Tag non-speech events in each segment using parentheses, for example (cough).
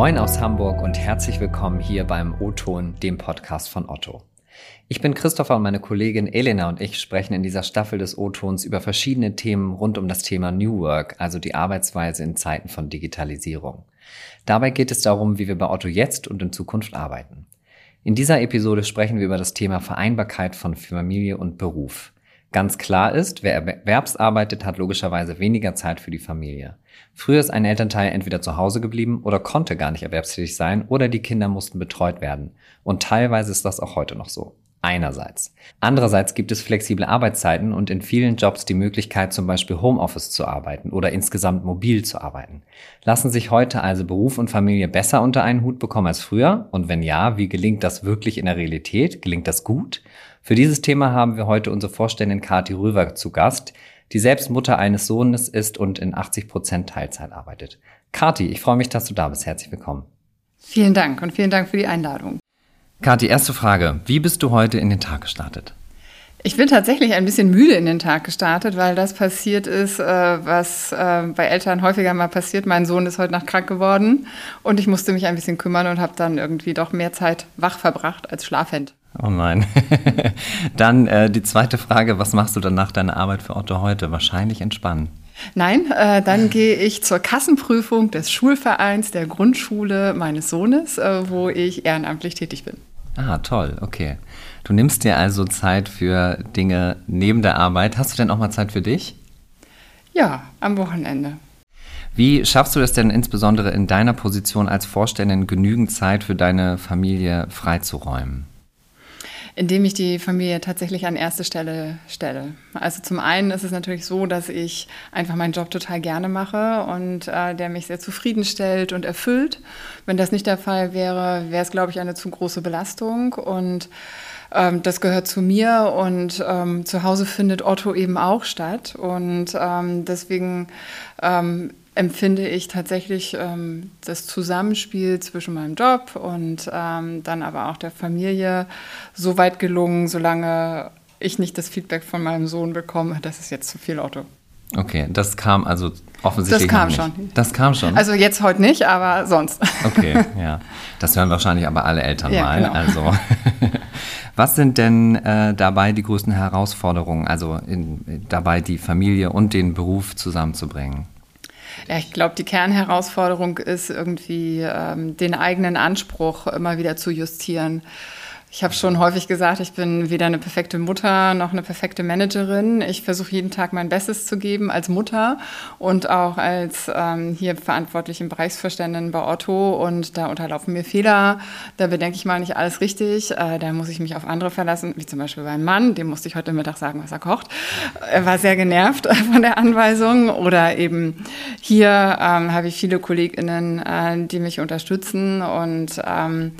Moin aus Hamburg und herzlich willkommen hier beim O-Ton, dem Podcast von Otto. Ich bin Christopher und meine Kollegin Elena und ich sprechen in dieser Staffel des O-Tons über verschiedene Themen rund um das Thema New Work, also die Arbeitsweise in Zeiten von Digitalisierung. Dabei geht es darum, wie wir bei Otto jetzt und in Zukunft arbeiten. In dieser Episode sprechen wir über das Thema Vereinbarkeit von Familie und Beruf. Ganz klar ist, wer erwerbsarbeitet, hat logischerweise weniger Zeit für die Familie. Früher ist ein Elternteil entweder zu Hause geblieben oder konnte gar nicht erwerbstätig sein oder die Kinder mussten betreut werden. Und teilweise ist das auch heute noch so. Einerseits. Andererseits gibt es flexible Arbeitszeiten und in vielen Jobs die Möglichkeit, zum Beispiel Homeoffice zu arbeiten oder insgesamt mobil zu arbeiten. Lassen sich heute also Beruf und Familie besser unter einen Hut bekommen als früher? Und wenn ja, wie gelingt das wirklich in der Realität? Gelingt das gut? Für dieses Thema haben wir heute unsere Vorständin Kati Röver zu Gast, die selbst Mutter eines Sohnes ist und in 80 Prozent Teilzeit arbeitet. Kati, ich freue mich, dass du da bist. Herzlich willkommen. Vielen Dank und vielen Dank für die Einladung. Kathi, erste Frage. Wie bist du heute in den Tag gestartet? Ich bin tatsächlich ein bisschen müde in den Tag gestartet, weil das passiert ist, äh, was äh, bei Eltern häufiger mal passiert. Mein Sohn ist heute Nacht krank geworden und ich musste mich ein bisschen kümmern und habe dann irgendwie doch mehr Zeit wach verbracht als schlafend. Oh nein. (laughs) dann äh, die zweite Frage, was machst du dann nach deiner Arbeit für Otto heute? Wahrscheinlich entspannen. Nein, äh, dann gehe ich zur Kassenprüfung des Schulvereins der Grundschule meines Sohnes, äh, wo ich ehrenamtlich tätig bin. Ah, toll, okay. Du nimmst dir also Zeit für Dinge neben der Arbeit. Hast du denn auch mal Zeit für dich? Ja, am Wochenende. Wie schaffst du es denn insbesondere in deiner Position als Vorständin genügend Zeit für deine Familie freizuräumen? Indem ich die Familie tatsächlich an erste Stelle stelle. Also zum einen ist es natürlich so, dass ich einfach meinen Job total gerne mache und äh, der mich sehr zufriedenstellt und erfüllt. Wenn das nicht der Fall wäre, wäre es, glaube ich, eine zu große Belastung und ähm, das gehört zu mir und ähm, zu Hause findet Otto eben auch statt. Und ähm, deswegen ähm, empfinde ich tatsächlich ähm, das Zusammenspiel zwischen meinem Job und ähm, dann aber auch der Familie so weit gelungen, solange ich nicht das Feedback von meinem Sohn bekomme, das ist jetzt zu viel Otto. Okay, das kam also offensichtlich. Das kam nicht. schon. Das kam schon. Also jetzt heute nicht, aber sonst. Okay, (laughs) ja. Das hören wahrscheinlich aber alle Eltern ja, mal. Genau. Also, (laughs) was sind denn äh, dabei die größten Herausforderungen, also in, dabei die Familie und den Beruf zusammenzubringen? Ja, ich glaube, die Kernherausforderung ist irgendwie ähm, den eigenen Anspruch immer wieder zu justieren. Ich habe schon häufig gesagt, ich bin weder eine perfekte Mutter noch eine perfekte Managerin. Ich versuche jeden Tag mein Bestes zu geben als Mutter und auch als ähm, hier verantwortliche Bereichsverständin bei Otto. Und da unterlaufen mir Fehler. Da bedenke ich mal nicht alles richtig. Äh, da muss ich mich auf andere verlassen, wie zum Beispiel beim Mann. Dem musste ich heute Mittag sagen, was er kocht. Er war sehr genervt (laughs) von der Anweisung. Oder eben hier ähm, habe ich viele KollegInnen, äh, die mich unterstützen und ähm,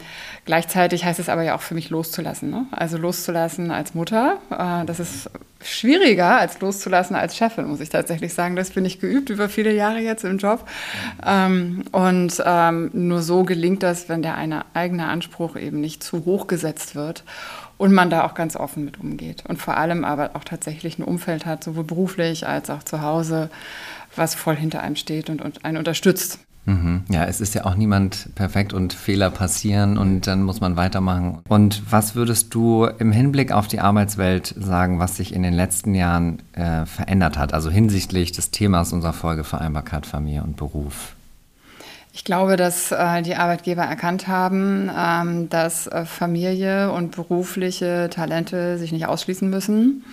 Gleichzeitig heißt es aber ja auch für mich loszulassen. Ne? Also loszulassen als Mutter. Äh, das ist schwieriger als loszulassen als Chefin, muss ich tatsächlich sagen. Das bin ich geübt über viele Jahre jetzt im Job. Ähm, und ähm, nur so gelingt das, wenn der eine eigene Anspruch eben nicht zu hoch gesetzt wird und man da auch ganz offen mit umgeht. Und vor allem aber auch tatsächlich ein Umfeld hat, sowohl beruflich als auch zu Hause, was voll hinter einem steht und, und einen unterstützt. Mhm. Ja, es ist ja auch niemand perfekt und Fehler passieren und dann muss man weitermachen. Und was würdest du im Hinblick auf die Arbeitswelt sagen, was sich in den letzten Jahren äh, verändert hat, also hinsichtlich des Themas unserer Folge Vereinbarkeit Familie und Beruf? Ich glaube, dass äh, die Arbeitgeber erkannt haben, ähm, dass äh, Familie und berufliche Talente sich nicht ausschließen müssen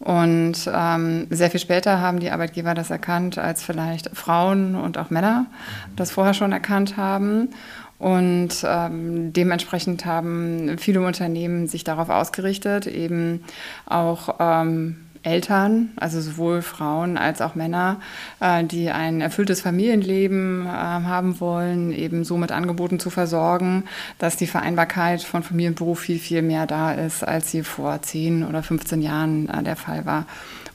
und ähm, sehr viel später haben die Arbeitgeber das erkannt, als vielleicht Frauen und auch Männer das vorher schon erkannt haben. Und ähm, dementsprechend haben viele Unternehmen sich darauf ausgerichtet, eben auch ähm, Eltern, also sowohl Frauen als auch Männer, äh, die ein erfülltes Familienleben äh, haben wollen, eben so mit Angeboten zu versorgen, dass die Vereinbarkeit von Familie und Beruf viel, viel mehr da ist, als sie vor 10 oder 15 Jahren äh, der Fall war.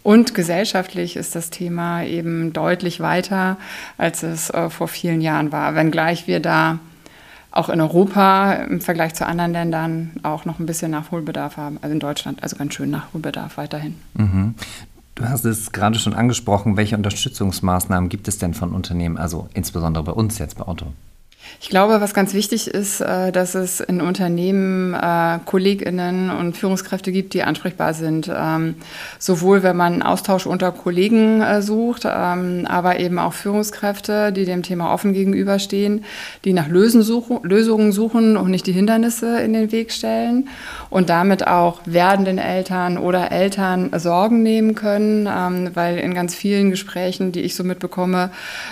Und gesellschaftlich ist das Thema eben deutlich weiter, als es vor vielen Jahren war, wenngleich wir da auch in Europa im Vergleich zu anderen Ländern auch noch ein bisschen Nachholbedarf haben. Also in Deutschland, also ganz schön Nachholbedarf weiterhin. Mhm. Du hast es gerade schon angesprochen. Welche Unterstützungsmaßnahmen gibt es denn von Unternehmen, also insbesondere bei uns jetzt bei Otto? Ich glaube, was ganz wichtig ist, äh, dass es in Unternehmen äh, KollegInnen und Führungskräfte gibt, die ansprechbar sind. Ähm, sowohl wenn man Austausch unter Kollegen äh, sucht, ähm, aber eben auch Führungskräfte, die dem Thema offen gegenüberstehen, die nach Lösungen suchen und nicht die Hindernisse in den Weg stellen und damit auch werdenden Eltern oder Eltern Sorgen nehmen können, ähm, weil in ganz vielen Gesprächen, die ich so mitbekomme,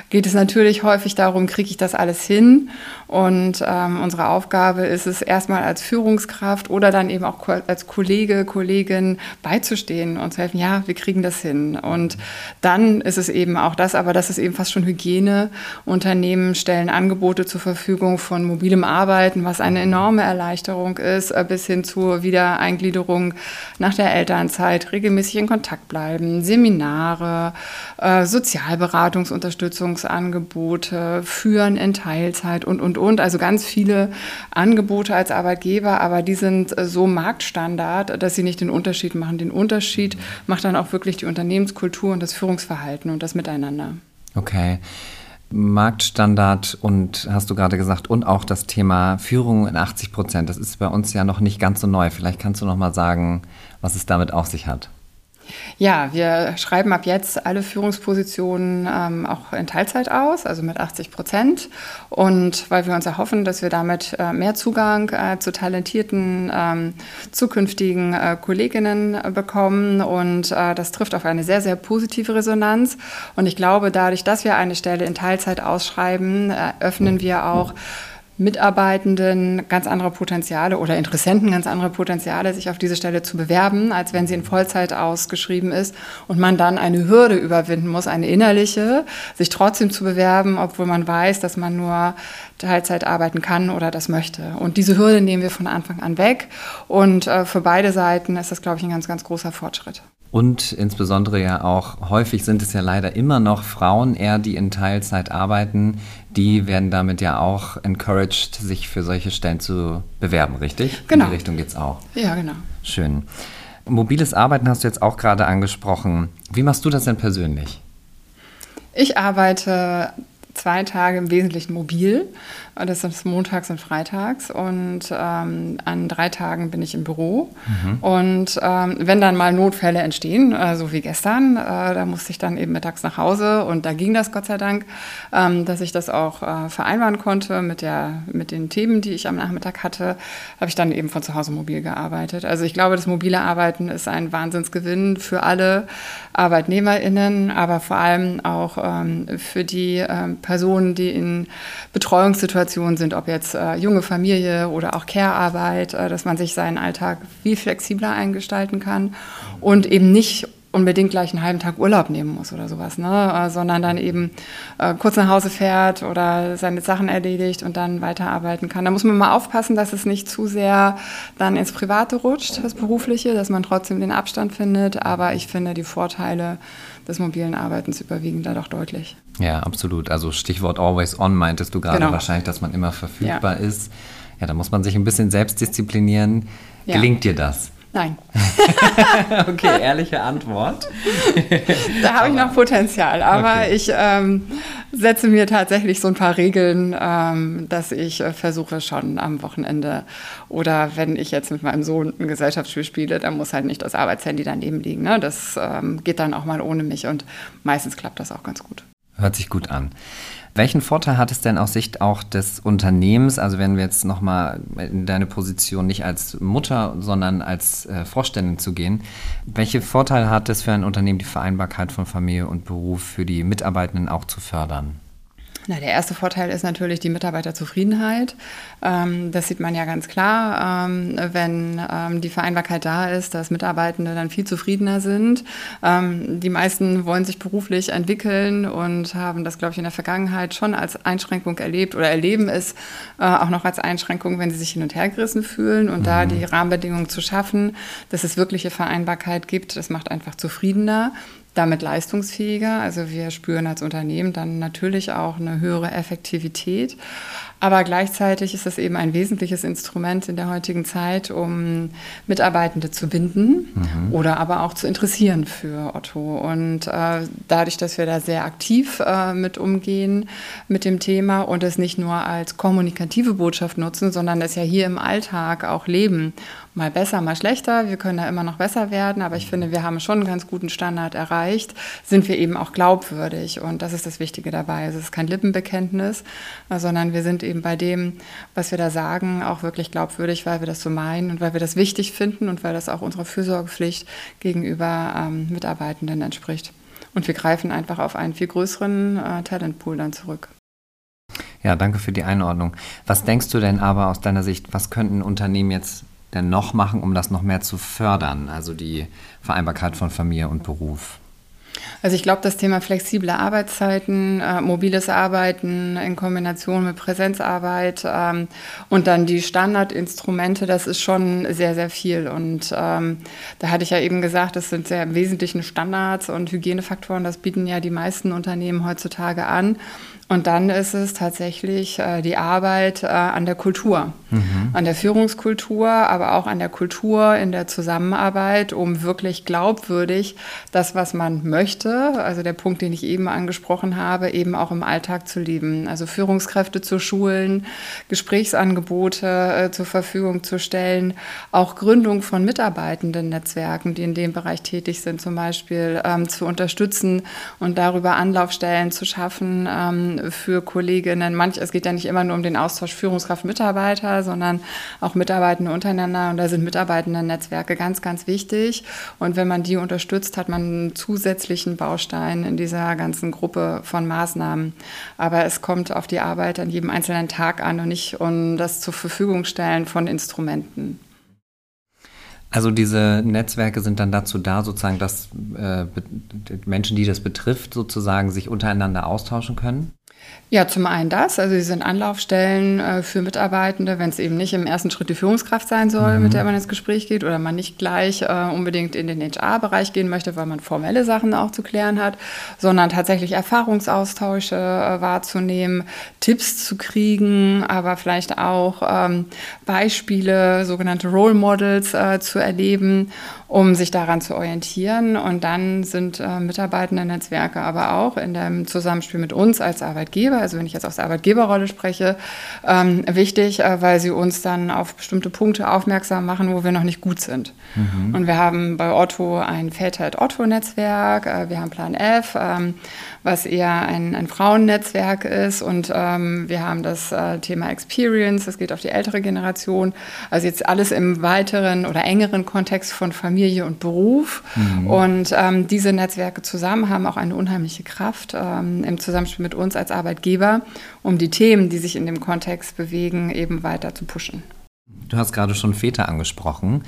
geht es natürlich häufig darum, kriege ich das alles hin? Und ähm, unsere Aufgabe ist es, erstmal als Führungskraft oder dann eben auch als Kollege, Kollegin beizustehen und zu helfen, ja, wir kriegen das hin. Und dann ist es eben auch das, aber das ist eben fast schon Hygiene. Unternehmen stellen Angebote zur Verfügung von mobilem Arbeiten, was eine enorme Erleichterung ist, äh, bis hin zur Wiedereingliederung nach der Elternzeit, regelmäßig in Kontakt bleiben, Seminare, äh, Sozialberatungsunterstützungsangebote, Führen in Teilzeit und, und, und. Also ganz viele Angebote als Arbeitgeber, aber die sind äh, so Marktstandard, dass sie nicht den Unterschied machen. Den Unterschied macht dann auch wirklich die Unternehmenskultur und das Führungsverhalten und das Miteinander. Okay. Marktstandard und hast du gerade gesagt und auch das Thema Führung in 80 Prozent. Das ist bei uns ja noch nicht ganz so neu. Vielleicht kannst du noch mal sagen, was es damit auf sich hat. Ja, wir schreiben ab jetzt alle Führungspositionen ähm, auch in Teilzeit aus, also mit 80 Prozent. Und weil wir uns erhoffen, dass wir damit äh, mehr Zugang äh, zu talentierten ähm, zukünftigen äh, Kolleginnen äh, bekommen. Und äh, das trifft auf eine sehr, sehr positive Resonanz. Und ich glaube, dadurch, dass wir eine Stelle in Teilzeit ausschreiben, äh, öffnen wir auch Mitarbeitenden ganz andere Potenziale oder Interessenten ganz andere Potenziale, sich auf diese Stelle zu bewerben, als wenn sie in Vollzeit ausgeschrieben ist und man dann eine Hürde überwinden muss, eine innerliche, sich trotzdem zu bewerben, obwohl man weiß, dass man nur Teilzeit arbeiten kann oder das möchte. Und diese Hürde nehmen wir von Anfang an weg und äh, für beide Seiten ist das, glaube ich, ein ganz, ganz großer Fortschritt. Und insbesondere ja auch, häufig sind es ja leider immer noch Frauen eher, die in Teilzeit arbeiten. Die werden damit ja auch encouraged, sich für solche Stellen zu bewerben, richtig? Genau. In die Richtung geht es auch. Ja, genau. Schön. Mobiles Arbeiten hast du jetzt auch gerade angesprochen. Wie machst du das denn persönlich? Ich arbeite zwei Tage im Wesentlichen mobil. Das ist montags und freitags. Und ähm, an drei Tagen bin ich im Büro. Mhm. Und ähm, wenn dann mal Notfälle entstehen, äh, so wie gestern, äh, da musste ich dann eben mittags nach Hause. Und da ging das Gott sei Dank, ähm, dass ich das auch äh, vereinbaren konnte mit, der, mit den Themen, die ich am Nachmittag hatte, habe ich dann eben von zu Hause mobil gearbeitet. Also ich glaube, das mobile Arbeiten ist ein Wahnsinnsgewinn für alle ArbeitnehmerInnen, aber vor allem auch ähm, für die ähm, Personen, die in Betreuungssituationen sind, ob jetzt äh, junge Familie oder auch Care-Arbeit, äh, dass man sich seinen Alltag viel flexibler eingestalten kann und eben nicht unbedingt gleich einen halben Tag Urlaub nehmen muss oder sowas, ne? Äh, sondern dann eben äh, kurz nach Hause fährt oder seine Sachen erledigt und dann weiterarbeiten kann. Da muss man mal aufpassen, dass es nicht zu sehr dann ins Private rutscht, das Berufliche, dass man trotzdem den Abstand findet. Aber ich finde, die Vorteile des mobilen Arbeitens überwiegen da doch deutlich. Ja, absolut. Also Stichwort Always On meintest du gerade genau. wahrscheinlich, dass man immer verfügbar ja. ist. Ja, da muss man sich ein bisschen selbst disziplinieren. Ja. Gelingt dir das? Nein. (laughs) okay, ehrliche Antwort. da habe ich noch Potenzial, aber okay. ich ähm, setze mir tatsächlich so ein paar Regeln, ähm, dass ich äh, versuche schon am Wochenende oder wenn ich jetzt mit meinem Sohn ein Gesellschaftsspiel spiele, dann muss halt nicht das Arbeitshandy daneben liegen. Ne? Das ähm, geht dann auch mal ohne mich und meistens klappt das auch ganz gut. Hört sich gut an. Welchen Vorteil hat es denn aus Sicht auch des Unternehmens, also wenn wir jetzt nochmal in deine Position nicht als Mutter, sondern als äh, Vorständin zu gehen, welche Vorteile hat es für ein Unternehmen, die Vereinbarkeit von Familie und Beruf für die Mitarbeitenden auch zu fördern? Na, der erste Vorteil ist natürlich die Mitarbeiterzufriedenheit. Ähm, das sieht man ja ganz klar, ähm, wenn ähm, die Vereinbarkeit da ist, dass Mitarbeitende dann viel zufriedener sind. Ähm, die meisten wollen sich beruflich entwickeln und haben das, glaube ich, in der Vergangenheit schon als Einschränkung erlebt oder erleben es äh, auch noch als Einschränkung, wenn sie sich hin und her gerissen fühlen. Und mhm. da die Rahmenbedingungen zu schaffen, dass es wirkliche Vereinbarkeit gibt, das macht einfach zufriedener. Damit leistungsfähiger. Also wir spüren als Unternehmen dann natürlich auch eine höhere Effektivität. Aber gleichzeitig ist es eben ein wesentliches Instrument in der heutigen Zeit, um Mitarbeitende zu binden mhm. oder aber auch zu interessieren für Otto. Und äh, dadurch, dass wir da sehr aktiv äh, mit umgehen mit dem Thema und es nicht nur als kommunikative Botschaft nutzen, sondern es ja hier im Alltag auch leben mal besser, mal schlechter. Wir können da immer noch besser werden, aber ich finde, wir haben schon einen ganz guten Standard erreicht, sind wir eben auch glaubwürdig. Und das ist das Wichtige dabei. Es ist kein Lippenbekenntnis, sondern wir sind eben bei dem, was wir da sagen, auch wirklich glaubwürdig, weil wir das so meinen und weil wir das wichtig finden und weil das auch unserer Fürsorgepflicht gegenüber ähm, Mitarbeitenden entspricht. Und wir greifen einfach auf einen viel größeren äh, Talentpool dann zurück. Ja, danke für die Einordnung. Was denkst du denn aber aus deiner Sicht, was könnten Unternehmen jetzt denn noch machen, um das noch mehr zu fördern, also die Vereinbarkeit von Familie und Beruf? Also ich glaube, das Thema flexible Arbeitszeiten, äh, mobiles Arbeiten in Kombination mit Präsenzarbeit ähm, und dann die Standardinstrumente, das ist schon sehr, sehr viel. Und ähm, da hatte ich ja eben gesagt, das sind sehr im Wesentlichen Standards und Hygienefaktoren, das bieten ja die meisten Unternehmen heutzutage an. Und dann ist es tatsächlich äh, die Arbeit äh, an der Kultur, mhm. an der Führungskultur, aber auch an der Kultur in der Zusammenarbeit, um wirklich glaubwürdig das, was man möchte, also der Punkt, den ich eben angesprochen habe, eben auch im Alltag zu leben. Also Führungskräfte zu schulen, Gesprächsangebote äh, zur Verfügung zu stellen, auch Gründung von mitarbeitenden Netzwerken, die in dem Bereich tätig sind, zum Beispiel ähm, zu unterstützen und darüber Anlaufstellen zu schaffen. Ähm, für Kolleginnen. Manch, es geht ja nicht immer nur um den Austausch Führungskraft-Mitarbeiter, sondern auch Mitarbeitende untereinander. Und da sind Mitarbeitenden-Netzwerke ganz, ganz wichtig. Und wenn man die unterstützt, hat man einen zusätzlichen Baustein in dieser ganzen Gruppe von Maßnahmen. Aber es kommt auf die Arbeit an jedem einzelnen Tag an und nicht um das zur Verfügung stellen von Instrumenten. Also diese Netzwerke sind dann dazu da, sozusagen, dass äh, Menschen, die das betrifft, sozusagen sich untereinander austauschen können? Ja, zum einen das. Also sie sind Anlaufstellen äh, für Mitarbeitende, wenn es eben nicht im ersten Schritt die Führungskraft sein soll, mhm. mit der man ins Gespräch geht oder man nicht gleich äh, unbedingt in den HR-Bereich gehen möchte, weil man formelle Sachen auch zu klären hat, sondern tatsächlich Erfahrungsaustausche äh, wahrzunehmen, Tipps zu kriegen, aber vielleicht auch ähm, Beispiele, sogenannte Role Models äh, zu erleben um sich daran zu orientieren. Und dann sind äh, Mitarbeitenden-Netzwerke aber auch in dem Zusammenspiel mit uns als Arbeitgeber, also wenn ich jetzt aus der Arbeitgeberrolle spreche, ähm, wichtig, äh, weil sie uns dann auf bestimmte Punkte aufmerksam machen, wo wir noch nicht gut sind. Mhm. Und wir haben bei Otto ein Väter-Otto-Netzwerk, äh, wir haben Plan F, ähm, was eher ein, ein Frauennetzwerk ist. Und ähm, wir haben das äh, Thema Experience, das geht auf die ältere Generation. Also jetzt alles im weiteren oder engeren Kontext von Familie und Beruf. Mhm. Und ähm, diese Netzwerke zusammen haben auch eine unheimliche Kraft ähm, im Zusammenspiel mit uns als Arbeitgeber, um die Themen, die sich in dem Kontext bewegen, eben weiter zu pushen. Du hast gerade schon Väter angesprochen.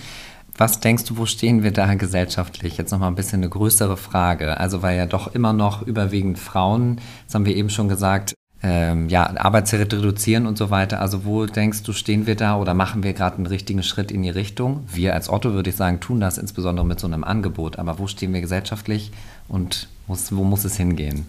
Was denkst du, wo stehen wir da gesellschaftlich? Jetzt nochmal ein bisschen eine größere Frage. Also, weil ja doch immer noch überwiegend Frauen, das haben wir eben schon gesagt, ähm, ja, Arbeitszeit reduzieren und so weiter. Also, wo denkst du, stehen wir da oder machen wir gerade einen richtigen Schritt in die Richtung? Wir als Otto, würde ich sagen, tun das insbesondere mit so einem Angebot. Aber wo stehen wir gesellschaftlich und wo muss es hingehen?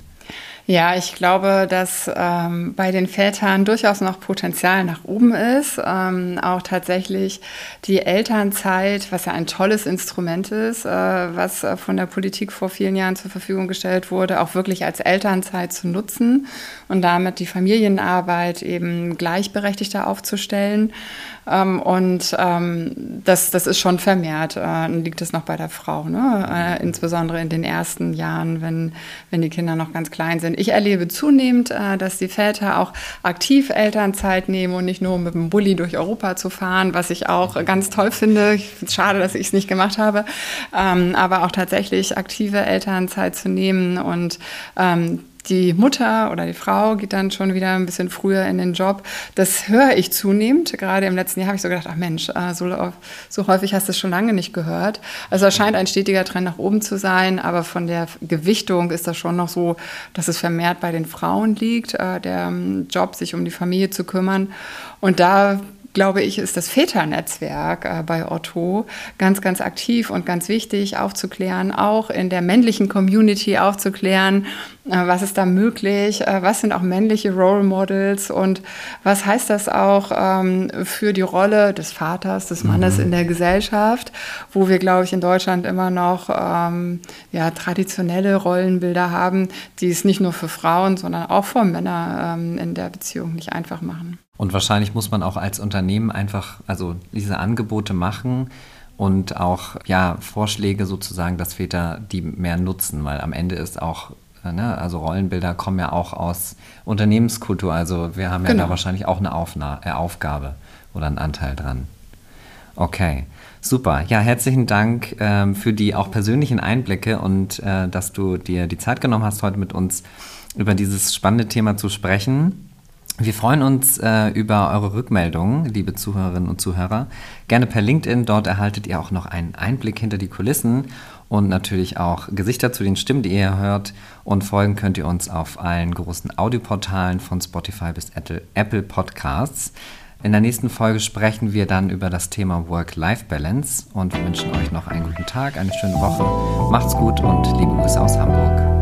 Ja, ich glaube, dass ähm, bei den Vätern durchaus noch Potenzial nach oben ist. Ähm, auch tatsächlich die Elternzeit, was ja ein tolles Instrument ist, äh, was äh, von der Politik vor vielen Jahren zur Verfügung gestellt wurde, auch wirklich als Elternzeit zu nutzen und damit die Familienarbeit eben gleichberechtigter aufzustellen. Ähm, und ähm, das, das ist schon vermehrt, äh, liegt es noch bei der Frau, ne? äh, insbesondere in den ersten Jahren, wenn, wenn die Kinder noch ganz klein sind. Ich erlebe zunehmend, äh, dass die Väter auch aktiv Elternzeit nehmen und nicht nur mit dem Bulli durch Europa zu fahren, was ich auch ganz toll finde. Ich finde es schade, dass ich es nicht gemacht habe, ähm, aber auch tatsächlich aktive Elternzeit zu nehmen und ähm, die Mutter oder die Frau geht dann schon wieder ein bisschen früher in den Job. Das höre ich zunehmend. Gerade im letzten Jahr habe ich so gedacht, ach Mensch, äh, so, so häufig hast du es schon lange nicht gehört. Also es scheint ein stetiger Trend nach oben zu sein, aber von der Gewichtung ist das schon noch so, dass es vermehrt bei den Frauen liegt, äh, der ähm, Job, sich um die Familie zu kümmern. Und da glaube ich, ist das Väternetzwerk äh, bei Otto ganz, ganz aktiv und ganz wichtig aufzuklären, auch in der männlichen Community aufzuklären, äh, was ist da möglich, äh, was sind auch männliche Role Models und was heißt das auch ähm, für die Rolle des Vaters, des Mannes mhm. in der Gesellschaft, wo wir, glaube ich, in Deutschland immer noch ähm, ja, traditionelle Rollenbilder haben, die es nicht nur für Frauen, sondern auch für Männer ähm, in der Beziehung nicht einfach machen. Und wahrscheinlich muss man auch als Unternehmen einfach also diese Angebote machen und auch ja Vorschläge sozusagen, dass Väter die mehr nutzen, weil am Ende ist auch äh, ne, also Rollenbilder kommen ja auch aus Unternehmenskultur, also wir haben ja genau. da wahrscheinlich auch eine Aufna äh, Aufgabe oder einen Anteil dran. Okay, super. Ja, herzlichen Dank ähm, für die auch persönlichen Einblicke und äh, dass du dir die Zeit genommen hast, heute mit uns über dieses spannende Thema zu sprechen. Wir freuen uns äh, über eure Rückmeldungen, liebe Zuhörerinnen und Zuhörer. Gerne per LinkedIn. Dort erhaltet ihr auch noch einen Einblick hinter die Kulissen und natürlich auch Gesichter zu den Stimmen, die ihr hört. Und folgen könnt ihr uns auf allen großen Audioportalen von Spotify bis Apple Podcasts. In der nächsten Folge sprechen wir dann über das Thema Work-Life-Balance und wir wünschen euch noch einen guten Tag, eine schöne Woche. Macht's gut und liebe Grüße aus Hamburg.